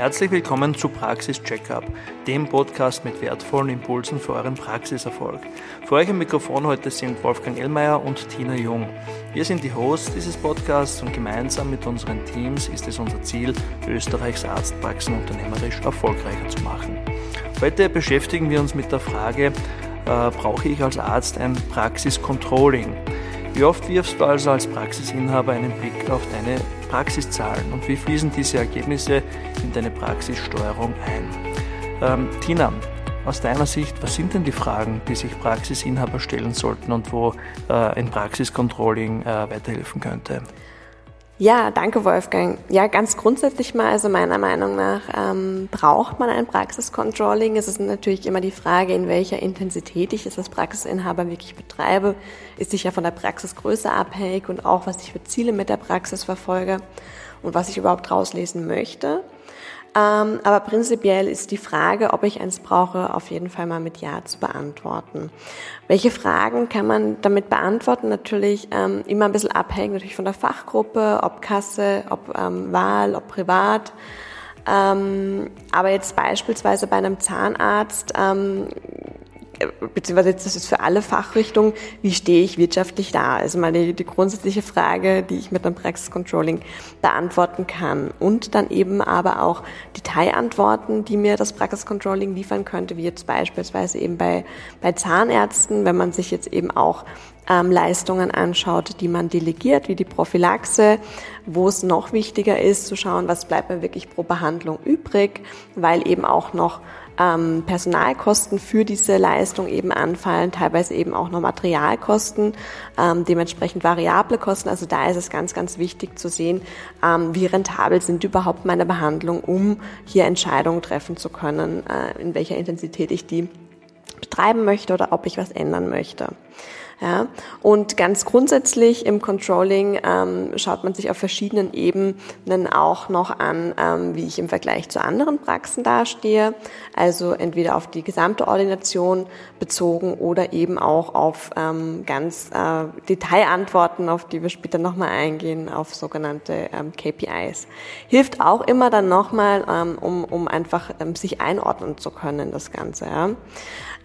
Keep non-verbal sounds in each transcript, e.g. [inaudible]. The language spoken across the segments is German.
Herzlich willkommen zu Praxis Checkup, dem Podcast mit wertvollen Impulsen für euren Praxiserfolg. Für euch im Mikrofon heute sind Wolfgang Ellmeier und Tina Jung. Wir sind die Hosts dieses Podcasts und gemeinsam mit unseren Teams ist es unser Ziel, Österreichs Arztpraxen unternehmerisch erfolgreicher zu machen. Heute beschäftigen wir uns mit der Frage, äh, brauche ich als Arzt ein Praxiscontrolling? Wie oft wirfst du also als Praxisinhaber einen Blick auf deine Praxiszahlen und wie fließen diese Ergebnisse in deine Praxissteuerung ein? Ähm, Tina, aus deiner Sicht, was sind denn die Fragen, die sich Praxisinhaber stellen sollten und wo äh, ein Praxiscontrolling äh, weiterhelfen könnte? Ja, danke Wolfgang. Ja, ganz grundsätzlich mal, also meiner Meinung nach ähm, braucht man ein Praxiscontrolling. Es ist natürlich immer die Frage, in welcher Intensität ich es als Praxisinhaber wirklich betreibe. Ist sicher von der Praxisgröße abhängig und auch, was ich für Ziele mit der Praxis verfolge und was ich überhaupt rauslesen möchte. Ähm, aber prinzipiell ist die Frage, ob ich eins brauche, auf jeden Fall mal mit Ja zu beantworten. Welche Fragen kann man damit beantworten? Natürlich ähm, immer ein bisschen abhängig natürlich von der Fachgruppe, ob Kasse, ob ähm, Wahl, ob privat. Aber jetzt beispielsweise bei einem Zahnarzt beziehungsweise das ist für alle Fachrichtungen, wie stehe ich wirtschaftlich da? Also mal die, die grundsätzliche Frage, die ich mit einem Praxiscontrolling beantworten kann. Und dann eben aber auch Detailantworten, die mir das Praxiscontrolling liefern könnte, wie jetzt beispielsweise eben bei, bei Zahnärzten, wenn man sich jetzt eben auch ähm, Leistungen anschaut, die man delegiert, wie die Prophylaxe, wo es noch wichtiger ist zu schauen, was bleibt mir wirklich pro Behandlung übrig, weil eben auch noch ähm, Personalkosten für diese Leistung eben anfallen, teilweise eben auch noch Materialkosten, ähm, dementsprechend variable Kosten. Also da ist es ganz, ganz wichtig zu sehen, ähm, wie rentabel sind überhaupt meine Behandlungen, um hier Entscheidungen treffen zu können, äh, in welcher Intensität ich die betreiben möchte oder ob ich was ändern möchte. Ja? Und ganz grundsätzlich im Controlling ähm, schaut man sich auf verschiedenen Ebenen auch noch an, ähm, wie ich im Vergleich zu anderen Praxen dastehe. Also entweder auf die gesamte Ordination bezogen oder eben auch auf ähm, ganz äh, Detailantworten, auf die wir später nochmal eingehen, auf sogenannte ähm, KPIs. Hilft auch immer dann nochmal, ähm, um, um einfach ähm, sich einordnen zu können, das Ganze. Ja?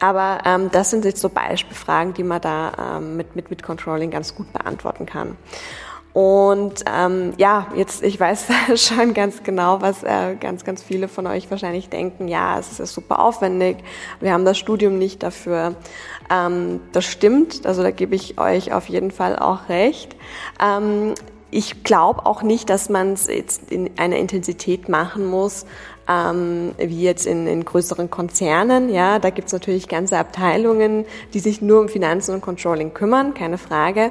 Aber ähm, das sind jetzt so Beispielfragen, die man da ähm, mit, mit, mit Controlling ganz gut beantworten kann. Und ähm, ja, jetzt, ich weiß [laughs] schon ganz genau, was äh, ganz, ganz viele von euch wahrscheinlich denken, ja, es ist super aufwendig, wir haben das Studium nicht dafür. Ähm, das stimmt, also da gebe ich euch auf jeden Fall auch recht. Ähm, ich glaube auch nicht, dass man es jetzt in einer Intensität machen muss, ähm, wie jetzt in, in größeren Konzernen. Ja, da gibt's natürlich ganze Abteilungen, die sich nur um Finanzen und Controlling kümmern, keine Frage.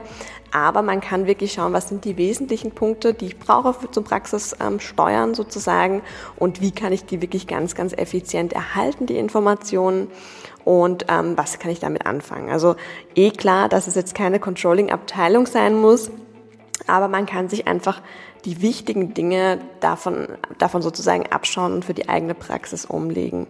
Aber man kann wirklich schauen, was sind die wesentlichen Punkte, die ich brauche für zum Praxissteuern ähm, sozusagen und wie kann ich die wirklich ganz, ganz effizient erhalten, die Informationen und ähm, was kann ich damit anfangen. Also eh klar, dass es jetzt keine Controlling-Abteilung sein muss, aber man kann sich einfach die wichtigen Dinge davon, davon sozusagen abschauen und für die eigene Praxis umlegen.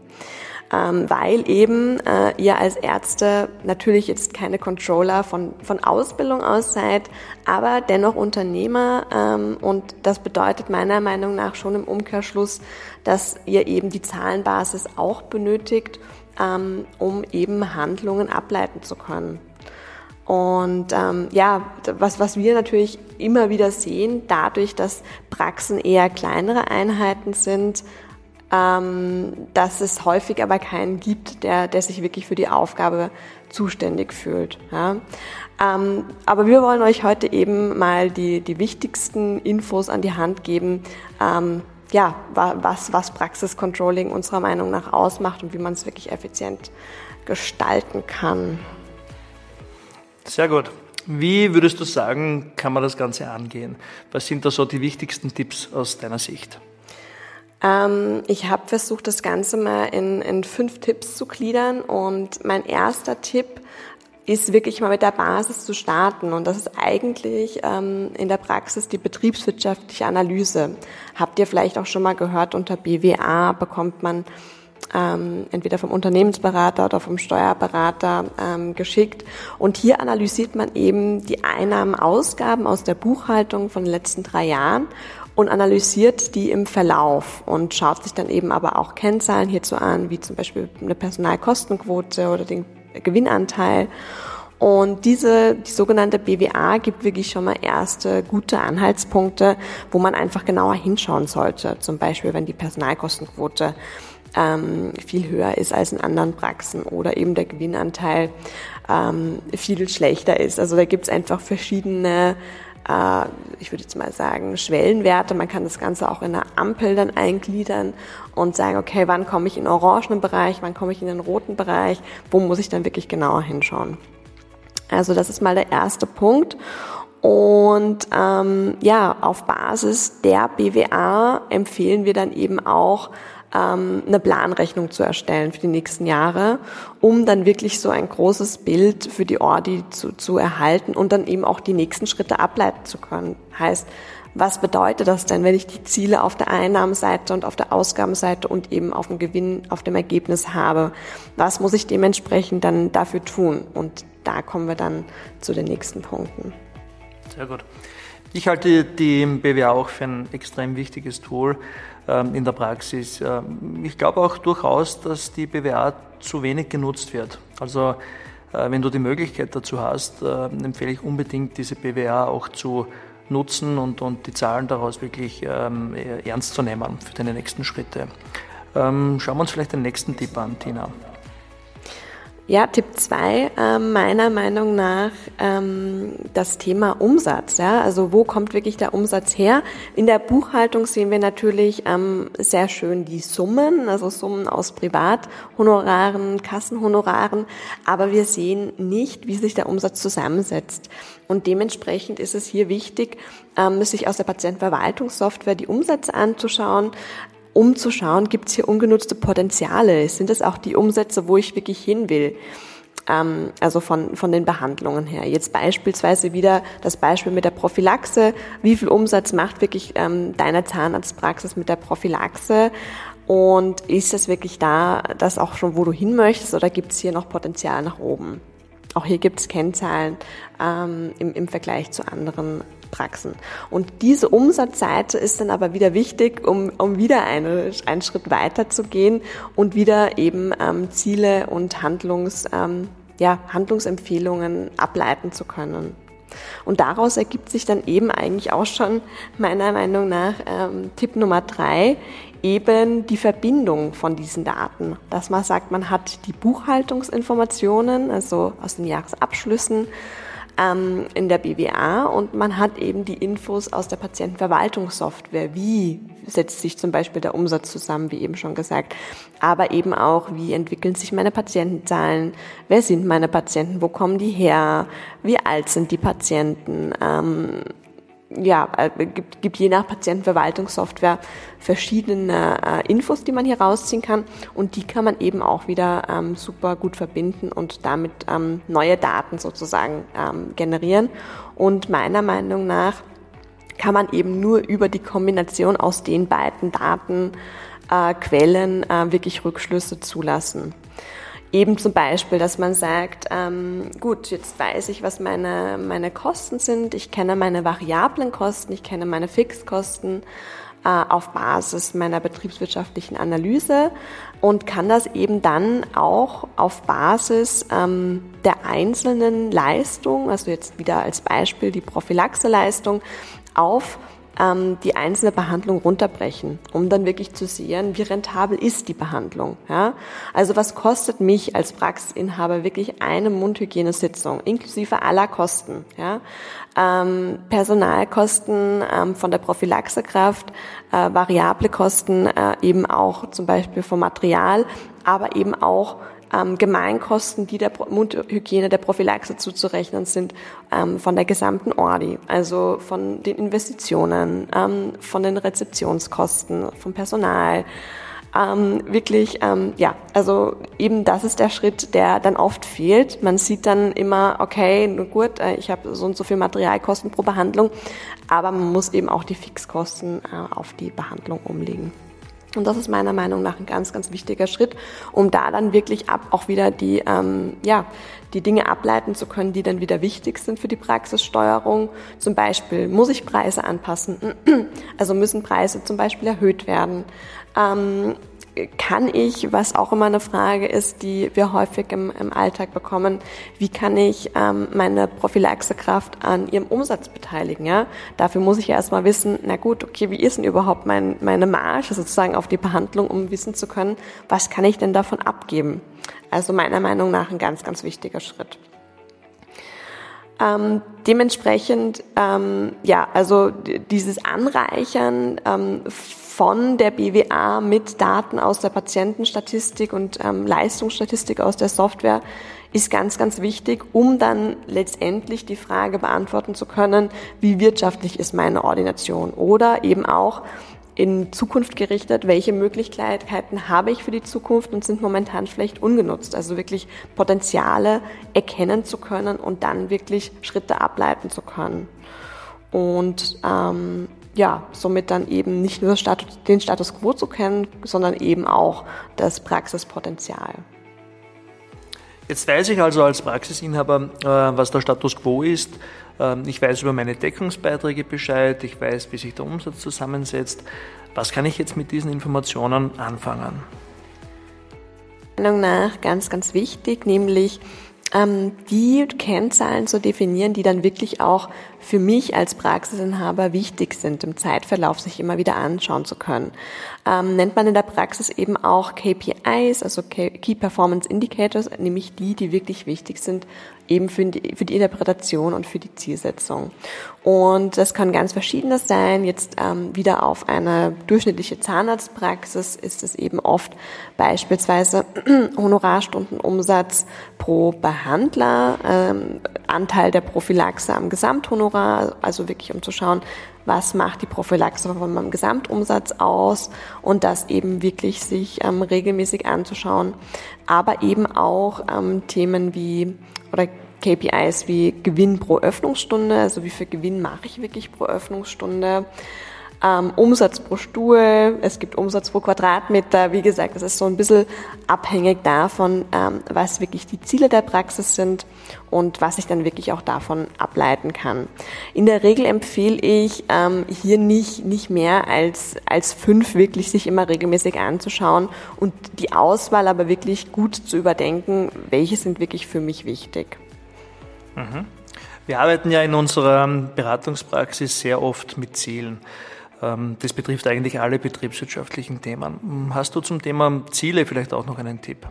Ähm, weil eben äh, ihr als Ärzte natürlich jetzt keine Controller von, von Ausbildung aus seid, aber dennoch Unternehmer ähm, und das bedeutet meiner Meinung nach schon im Umkehrschluss, dass ihr eben die Zahlenbasis auch benötigt, ähm, um eben Handlungen ableiten zu können. Und ähm, ja, was, was wir natürlich immer wieder sehen, dadurch, dass Praxen eher kleinere Einheiten sind, ähm, dass es häufig aber keinen gibt, der, der sich wirklich für die Aufgabe zuständig fühlt. Ja. Ähm, aber wir wollen euch heute eben mal die, die wichtigsten Infos an die Hand geben, ähm, ja, was, was Praxiscontrolling unserer Meinung nach ausmacht und wie man es wirklich effizient gestalten kann. Sehr gut. Wie würdest du sagen, kann man das Ganze angehen? Was sind da so die wichtigsten Tipps aus deiner Sicht? Ähm, ich habe versucht, das Ganze mal in, in fünf Tipps zu gliedern und mein erster Tipp ist wirklich mal mit der Basis zu starten. Und das ist eigentlich ähm, in der Praxis die betriebswirtschaftliche Analyse. Habt ihr vielleicht auch schon mal gehört, unter BWA bekommt man ähm, entweder vom Unternehmensberater oder vom Steuerberater ähm, geschickt. Und hier analysiert man eben die Einnahmen, Ausgaben aus der Buchhaltung von den letzten drei Jahren und analysiert die im Verlauf und schaut sich dann eben aber auch Kennzahlen hierzu an, wie zum Beispiel eine Personalkostenquote oder den Gewinnanteil. Und diese, die sogenannte BWA gibt wirklich schon mal erste gute Anhaltspunkte, wo man einfach genauer hinschauen sollte. Zum Beispiel, wenn die Personalkostenquote ähm, viel höher ist als in anderen Praxen oder eben der Gewinnanteil ähm, viel schlechter ist. Also da gibt es einfach verschiedene äh, ich würde jetzt mal sagen, Schwellenwerte. Man kann das Ganze auch in einer Ampel dann eingliedern und sagen, okay, wann komme ich in den orangenen Bereich, wann komme ich in den roten Bereich, wo muss ich dann wirklich genauer hinschauen. Also das ist mal der erste Punkt. Und ähm, ja, auf Basis der BWA empfehlen wir dann eben auch ähm, eine Planrechnung zu erstellen für die nächsten Jahre, um dann wirklich so ein großes Bild für die Ordi zu, zu erhalten und dann eben auch die nächsten Schritte ableiten zu können. Heißt, was bedeutet das denn, wenn ich die Ziele auf der Einnahmenseite und auf der Ausgabenseite und eben auf dem Gewinn, auf dem Ergebnis habe? Was muss ich dementsprechend dann dafür tun? Und da kommen wir dann zu den nächsten Punkten. Sehr gut. Ich halte die BWA auch für ein extrem wichtiges Tool in der Praxis. Ähm, ich glaube auch durchaus, dass die BWA zu wenig genutzt wird. Also äh, wenn du die Möglichkeit dazu hast, äh, empfehle ich unbedingt, diese BWA auch zu nutzen und, und die Zahlen daraus wirklich ähm, ernst zu nehmen für deine nächsten Schritte. schauen wir uns vielleicht den nächsten Tipp an, Tina. Ja, Tipp 2, äh, meiner Meinung nach ähm, das Thema Umsatz. Ja? Also wo kommt wirklich der Umsatz her? In der Buchhaltung sehen wir natürlich ähm, sehr schön die Summen, also Summen aus Privathonoraren, Kassenhonoraren, aber wir sehen nicht, wie sich der Umsatz zusammensetzt. Und dementsprechend ist es hier wichtig, ähm, sich aus der Patientenverwaltungssoftware die Umsätze anzuschauen, um zu schauen, gibt es hier ungenutzte Potenziale? Sind das auch die Umsätze, wo ich wirklich hin will? Ähm, also von, von den Behandlungen her. Jetzt beispielsweise wieder das Beispiel mit der Prophylaxe. Wie viel Umsatz macht wirklich ähm, deine Zahnarztpraxis mit der Prophylaxe? Und ist es wirklich da, das auch schon, wo du hin möchtest, oder gibt es hier noch Potenzial nach oben? Auch hier gibt es Kennzahlen ähm, im, im Vergleich zu anderen Praxen. Und diese Umsatzseite ist dann aber wieder wichtig, um, um wieder eine, einen Schritt weiter zu gehen und wieder eben ähm, Ziele und Handlungs, ähm, ja, Handlungsempfehlungen ableiten zu können. Und daraus ergibt sich dann eben eigentlich auch schon meiner Meinung nach ähm, Tipp Nummer drei, eben die Verbindung von diesen Daten. Dass man sagt, man hat die Buchhaltungsinformationen, also aus den Jahresabschlüssen, ähm, in der BWA und man hat eben die Infos aus der Patientenverwaltungssoftware. Wie setzt sich zum Beispiel der Umsatz zusammen, wie eben schon gesagt, aber eben auch, wie entwickeln sich meine Patientenzahlen, wer sind meine Patienten, wo kommen die her, wie alt sind die Patienten, ähm, ja, äh, gibt, gibt je nach Patientenverwaltungssoftware verschiedene äh, Infos, die man hier rausziehen kann und die kann man eben auch wieder ähm, super gut verbinden und damit ähm, neue Daten sozusagen ähm, generieren. Und meiner Meinung nach kann man eben nur über die Kombination aus den beiden Datenquellen äh, äh, wirklich Rückschlüsse zulassen. Eben zum Beispiel, dass man sagt, ähm, gut, jetzt weiß ich, was meine, meine Kosten sind, ich kenne meine variablen Kosten, ich kenne meine Fixkosten äh, auf Basis meiner betriebswirtschaftlichen Analyse und kann das eben dann auch auf Basis ähm, der einzelnen Leistung, also jetzt wieder als Beispiel die Prophylaxe-Leistung, auf ähm, die einzelne Behandlung runterbrechen, um dann wirklich zu sehen, wie rentabel ist die Behandlung. Ja? Also was kostet mich als Praxisinhaber wirklich eine Mundhygienesitzung, inklusive aller Kosten. Ja? Ähm, Personalkosten ähm, von der Prophylaxekraft, äh, variable Kosten äh, eben auch zum Beispiel vom Material, aber eben auch ähm, Gemeinkosten, die der Mundhygiene, der Prophylaxe zuzurechnen sind, ähm, von der gesamten Ordi, also von den Investitionen, ähm, von den Rezeptionskosten, vom Personal. Ähm, wirklich, ähm, ja, also eben das ist der Schritt, der dann oft fehlt. Man sieht dann immer, okay, nur gut, äh, ich habe so und so viel Materialkosten pro Behandlung, aber man muss eben auch die Fixkosten äh, auf die Behandlung umlegen. Und das ist meiner Meinung nach ein ganz, ganz wichtiger Schritt, um da dann wirklich ab auch wieder die, ähm, ja, die Dinge ableiten zu können, die dann wieder wichtig sind für die Praxissteuerung. Zum Beispiel muss ich Preise anpassen, [clears throat] also müssen Preise zum Beispiel erhöht werden. Ähm, kann ich, was auch immer eine Frage ist, die wir häufig im, im Alltag bekommen, wie kann ich ähm, meine Prophylaxekraft an ihrem Umsatz beteiligen? Ja? Dafür muss ich ja erstmal wissen, na gut, okay, wie ist denn überhaupt mein, meine Marge sozusagen auf die Behandlung, um wissen zu können, was kann ich denn davon abgeben? Also meiner Meinung nach ein ganz, ganz wichtiger Schritt. Ähm, dementsprechend, ähm, ja, also dieses Anreichern ähm, von der BWA mit Daten aus der Patientenstatistik und ähm, Leistungsstatistik aus der Software ist ganz, ganz wichtig, um dann letztendlich die Frage beantworten zu können, wie wirtschaftlich ist meine Ordination oder eben auch in Zukunft gerichtet, welche Möglichkeiten habe ich für die Zukunft und sind momentan vielleicht ungenutzt. Also wirklich Potenziale erkennen zu können und dann wirklich Schritte ableiten zu können. Und ähm, ja, somit dann eben nicht nur Status, den Status quo zu kennen, sondern eben auch das Praxispotenzial. Jetzt weiß ich also als Praxisinhaber, äh, was der Status quo ist. Ähm, ich weiß über meine Deckungsbeiträge Bescheid, ich weiß, wie sich der Umsatz zusammensetzt. Was kann ich jetzt mit diesen Informationen anfangen? Meiner Meinung nach ganz, ganz wichtig, nämlich ähm, die Kennzahlen zu definieren, die dann wirklich auch für mich als Praxisinhaber wichtig sind, im Zeitverlauf sich immer wieder anschauen zu können. Ähm, nennt man in der Praxis eben auch KPIs, also Key Performance Indicators, nämlich die, die wirklich wichtig sind, eben für die, für die Interpretation und für die Zielsetzung. Und das kann ganz verschiedenes sein. Jetzt ähm, wieder auf eine durchschnittliche Zahnarztpraxis ist es eben oft beispielsweise [clears throat] Honorarstundenumsatz pro Behandler, ähm, Anteil der Prophylaxe am Gesamthonorar, also wirklich um zu schauen, was macht die Prophylaxe von meinem Gesamtumsatz aus und das eben wirklich sich ähm, regelmäßig anzuschauen, aber eben auch ähm, Themen wie oder KPIs wie Gewinn pro Öffnungsstunde, also wie viel Gewinn mache ich wirklich pro Öffnungsstunde, ähm, Umsatz pro Stuhl, es gibt Umsatz pro Quadratmeter. Wie gesagt, das ist so ein bisschen abhängig davon, ähm, was wirklich die Ziele der Praxis sind und was ich dann wirklich auch davon ableiten kann. In der Regel empfehle ich ähm, hier nicht, nicht mehr als, als fünf wirklich sich immer regelmäßig anzuschauen und die Auswahl aber wirklich gut zu überdenken, welche sind wirklich für mich wichtig. Mhm. Wir arbeiten ja in unserer Beratungspraxis sehr oft mit Zielen. Ähm, das betrifft eigentlich alle betriebswirtschaftlichen Themen. Hast du zum Thema Ziele vielleicht auch noch einen Tipp?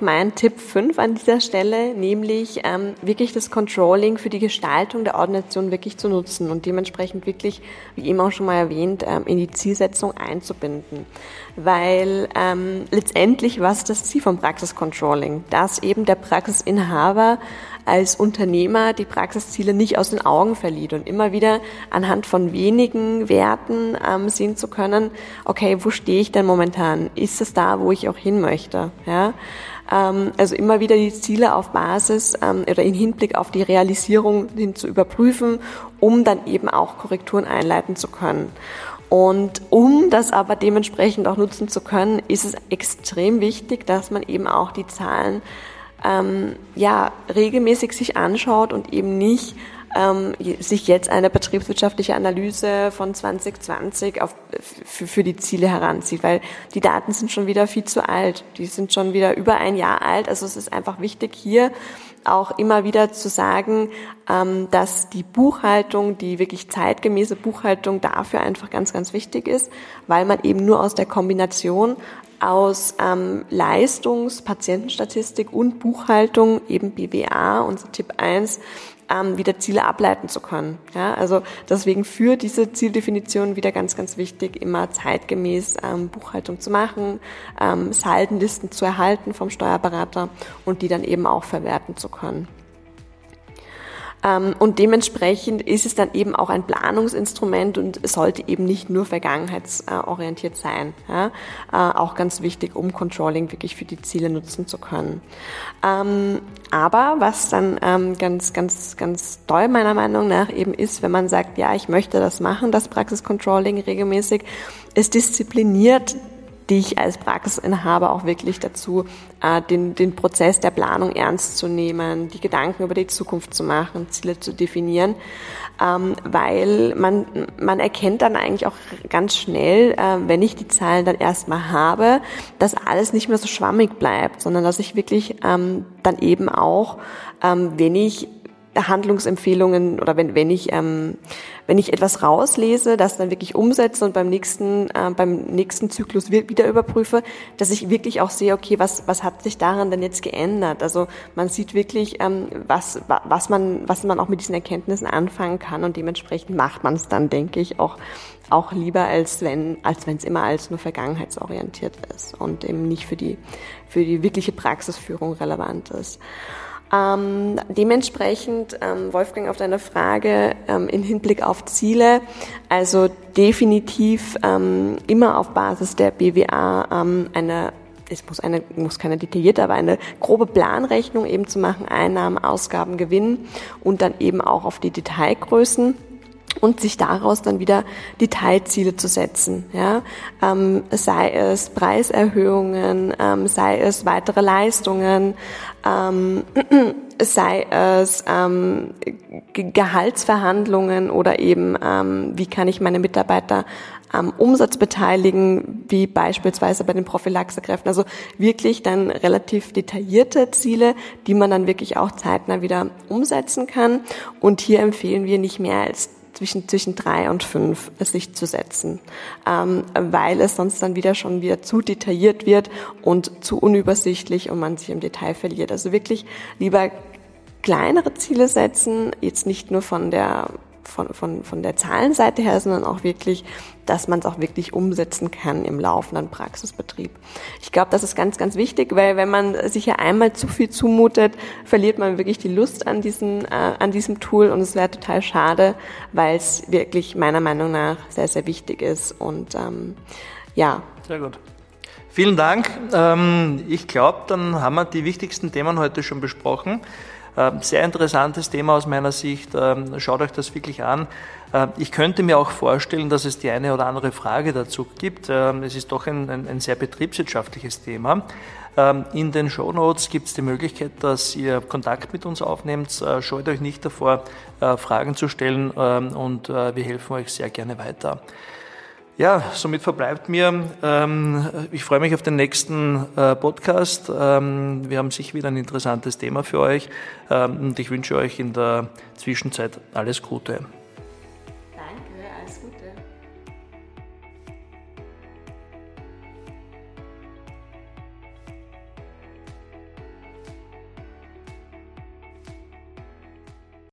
Mein Tipp 5 an dieser Stelle, nämlich ähm, wirklich das Controlling für die Gestaltung der Ordination wirklich zu nutzen und dementsprechend wirklich, wie eben auch schon mal erwähnt, ähm, in die Zielsetzung einzubinden. Weil ähm, letztendlich was das Ziel vom Praxiscontrolling? Dass eben der Praxisinhaber als Unternehmer die Praxisziele nicht aus den Augen verliert und immer wieder anhand von wenigen Werten ähm, sehen zu können, okay, wo stehe ich denn momentan? Ist es da, wo ich auch hin möchte? Ja? Ähm, also immer wieder die Ziele auf Basis ähm, oder in Hinblick auf die Realisierung hin zu überprüfen, um dann eben auch Korrekturen einleiten zu können. Und um das aber dementsprechend auch nutzen zu können, ist es extrem wichtig, dass man eben auch die Zahlen ähm, ja, regelmäßig sich anschaut und eben nicht ähm, sich jetzt eine betriebswirtschaftliche Analyse von 2020 auf, für, für die Ziele heranzieht, weil die Daten sind schon wieder viel zu alt. Die sind schon wieder über ein Jahr alt. Also es ist einfach wichtig, hier auch immer wieder zu sagen, ähm, dass die Buchhaltung, die wirklich zeitgemäße Buchhaltung dafür einfach ganz, ganz wichtig ist, weil man eben nur aus der Kombination aus ähm, Leistungs-, Patientenstatistik und Buchhaltung, eben BWA, unser Tipp 1, ähm, wieder Ziele ableiten zu können. Ja, also deswegen für diese Zieldefinition wieder ganz, ganz wichtig, immer zeitgemäß ähm, Buchhaltung zu machen, ähm, Saldenlisten zu erhalten vom Steuerberater und die dann eben auch verwerten zu können. Ähm, und dementsprechend ist es dann eben auch ein Planungsinstrument und sollte eben nicht nur vergangenheitsorientiert sein. Äh, auch ganz wichtig, um Controlling wirklich für die Ziele nutzen zu können. Ähm, aber was dann ähm, ganz, ganz, ganz toll meiner Meinung nach eben ist, wenn man sagt, ja, ich möchte das machen, das Praxiscontrolling regelmäßig, es diszipliniert dich als Praxisinhaber auch wirklich dazu, äh, den, den Prozess der Planung ernst zu nehmen, die Gedanken über die Zukunft zu machen, Ziele zu definieren, ähm, weil man, man erkennt dann eigentlich auch ganz schnell, äh, wenn ich die Zahlen dann erstmal habe, dass alles nicht mehr so schwammig bleibt, sondern dass ich wirklich ähm, dann eben auch, ähm, wenn ich Handlungsempfehlungen oder wenn, wenn ich ähm, wenn ich etwas rauslese, das dann wirklich umsetze und beim nächsten äh, beim nächsten Zyklus wieder überprüfe, dass ich wirklich auch sehe, okay, was was hat sich daran denn jetzt geändert? Also man sieht wirklich, ähm, was was man was man auch mit diesen Erkenntnissen anfangen kann und dementsprechend macht man es dann, denke ich, auch auch lieber als wenn als wenn es immer als nur vergangenheitsorientiert ist und eben nicht für die für die wirkliche Praxisführung relevant ist. Ähm, dementsprechend, ähm, Wolfgang, auf deine Frage ähm, in Hinblick auf Ziele, also definitiv ähm, immer auf Basis der BWA ähm, eine es muss eine, muss keine detaillierte, aber eine grobe Planrechnung eben zu machen, Einnahmen, Ausgaben, Gewinn und dann eben auch auf die Detailgrößen und sich daraus dann wieder Detailziele zu setzen. Ja? Ähm, sei es Preiserhöhungen, ähm, sei es weitere Leistungen, ähm, [clears throat] sei es ähm, Gehaltsverhandlungen oder eben ähm, wie kann ich meine Mitarbeiter am Umsatz beteiligen, wie beispielsweise bei den Prophylaxekräften. Also wirklich dann relativ detaillierte Ziele, die man dann wirklich auch zeitnah wieder umsetzen kann. Und hier empfehlen wir nicht mehr als zwischen, zwischen drei und fünf sich zu setzen, ähm, weil es sonst dann wieder schon wieder zu detailliert wird und zu unübersichtlich und man sich im Detail verliert. Also wirklich lieber kleinere Ziele setzen, jetzt nicht nur von der von, von, von der Zahlenseite her, sondern auch wirklich, dass man es auch wirklich umsetzen kann im laufenden Praxisbetrieb. Ich glaube, das ist ganz, ganz wichtig, weil wenn man sich ja einmal zu viel zumutet, verliert man wirklich die Lust an, diesen, äh, an diesem Tool und es wäre total schade, weil es wirklich meiner Meinung nach sehr, sehr wichtig ist und ähm, ja. Sehr gut. Vielen Dank. Ähm, ich glaube, dann haben wir die wichtigsten Themen heute schon besprochen. Ähm, sehr interessantes Thema aus meiner Sicht. Ähm, schaut euch das wirklich an. Ähm, ich könnte mir auch vorstellen, dass es die eine oder andere Frage dazu gibt. Es ist doch ein, ein, ein sehr betriebswirtschaftliches Thema. In den Show Notes gibt es die Möglichkeit, dass ihr Kontakt mit uns aufnehmt. Äh, scheut euch nicht davor, äh, Fragen zu stellen und äh, wir helfen euch sehr gerne weiter. Ja, somit verbleibt mir, ähm, ich freue mich auf den nächsten äh, Podcast. Ähm, wir haben sicher wieder ein interessantes Thema für euch ähm, und ich wünsche euch in der Zwischenzeit alles Gute.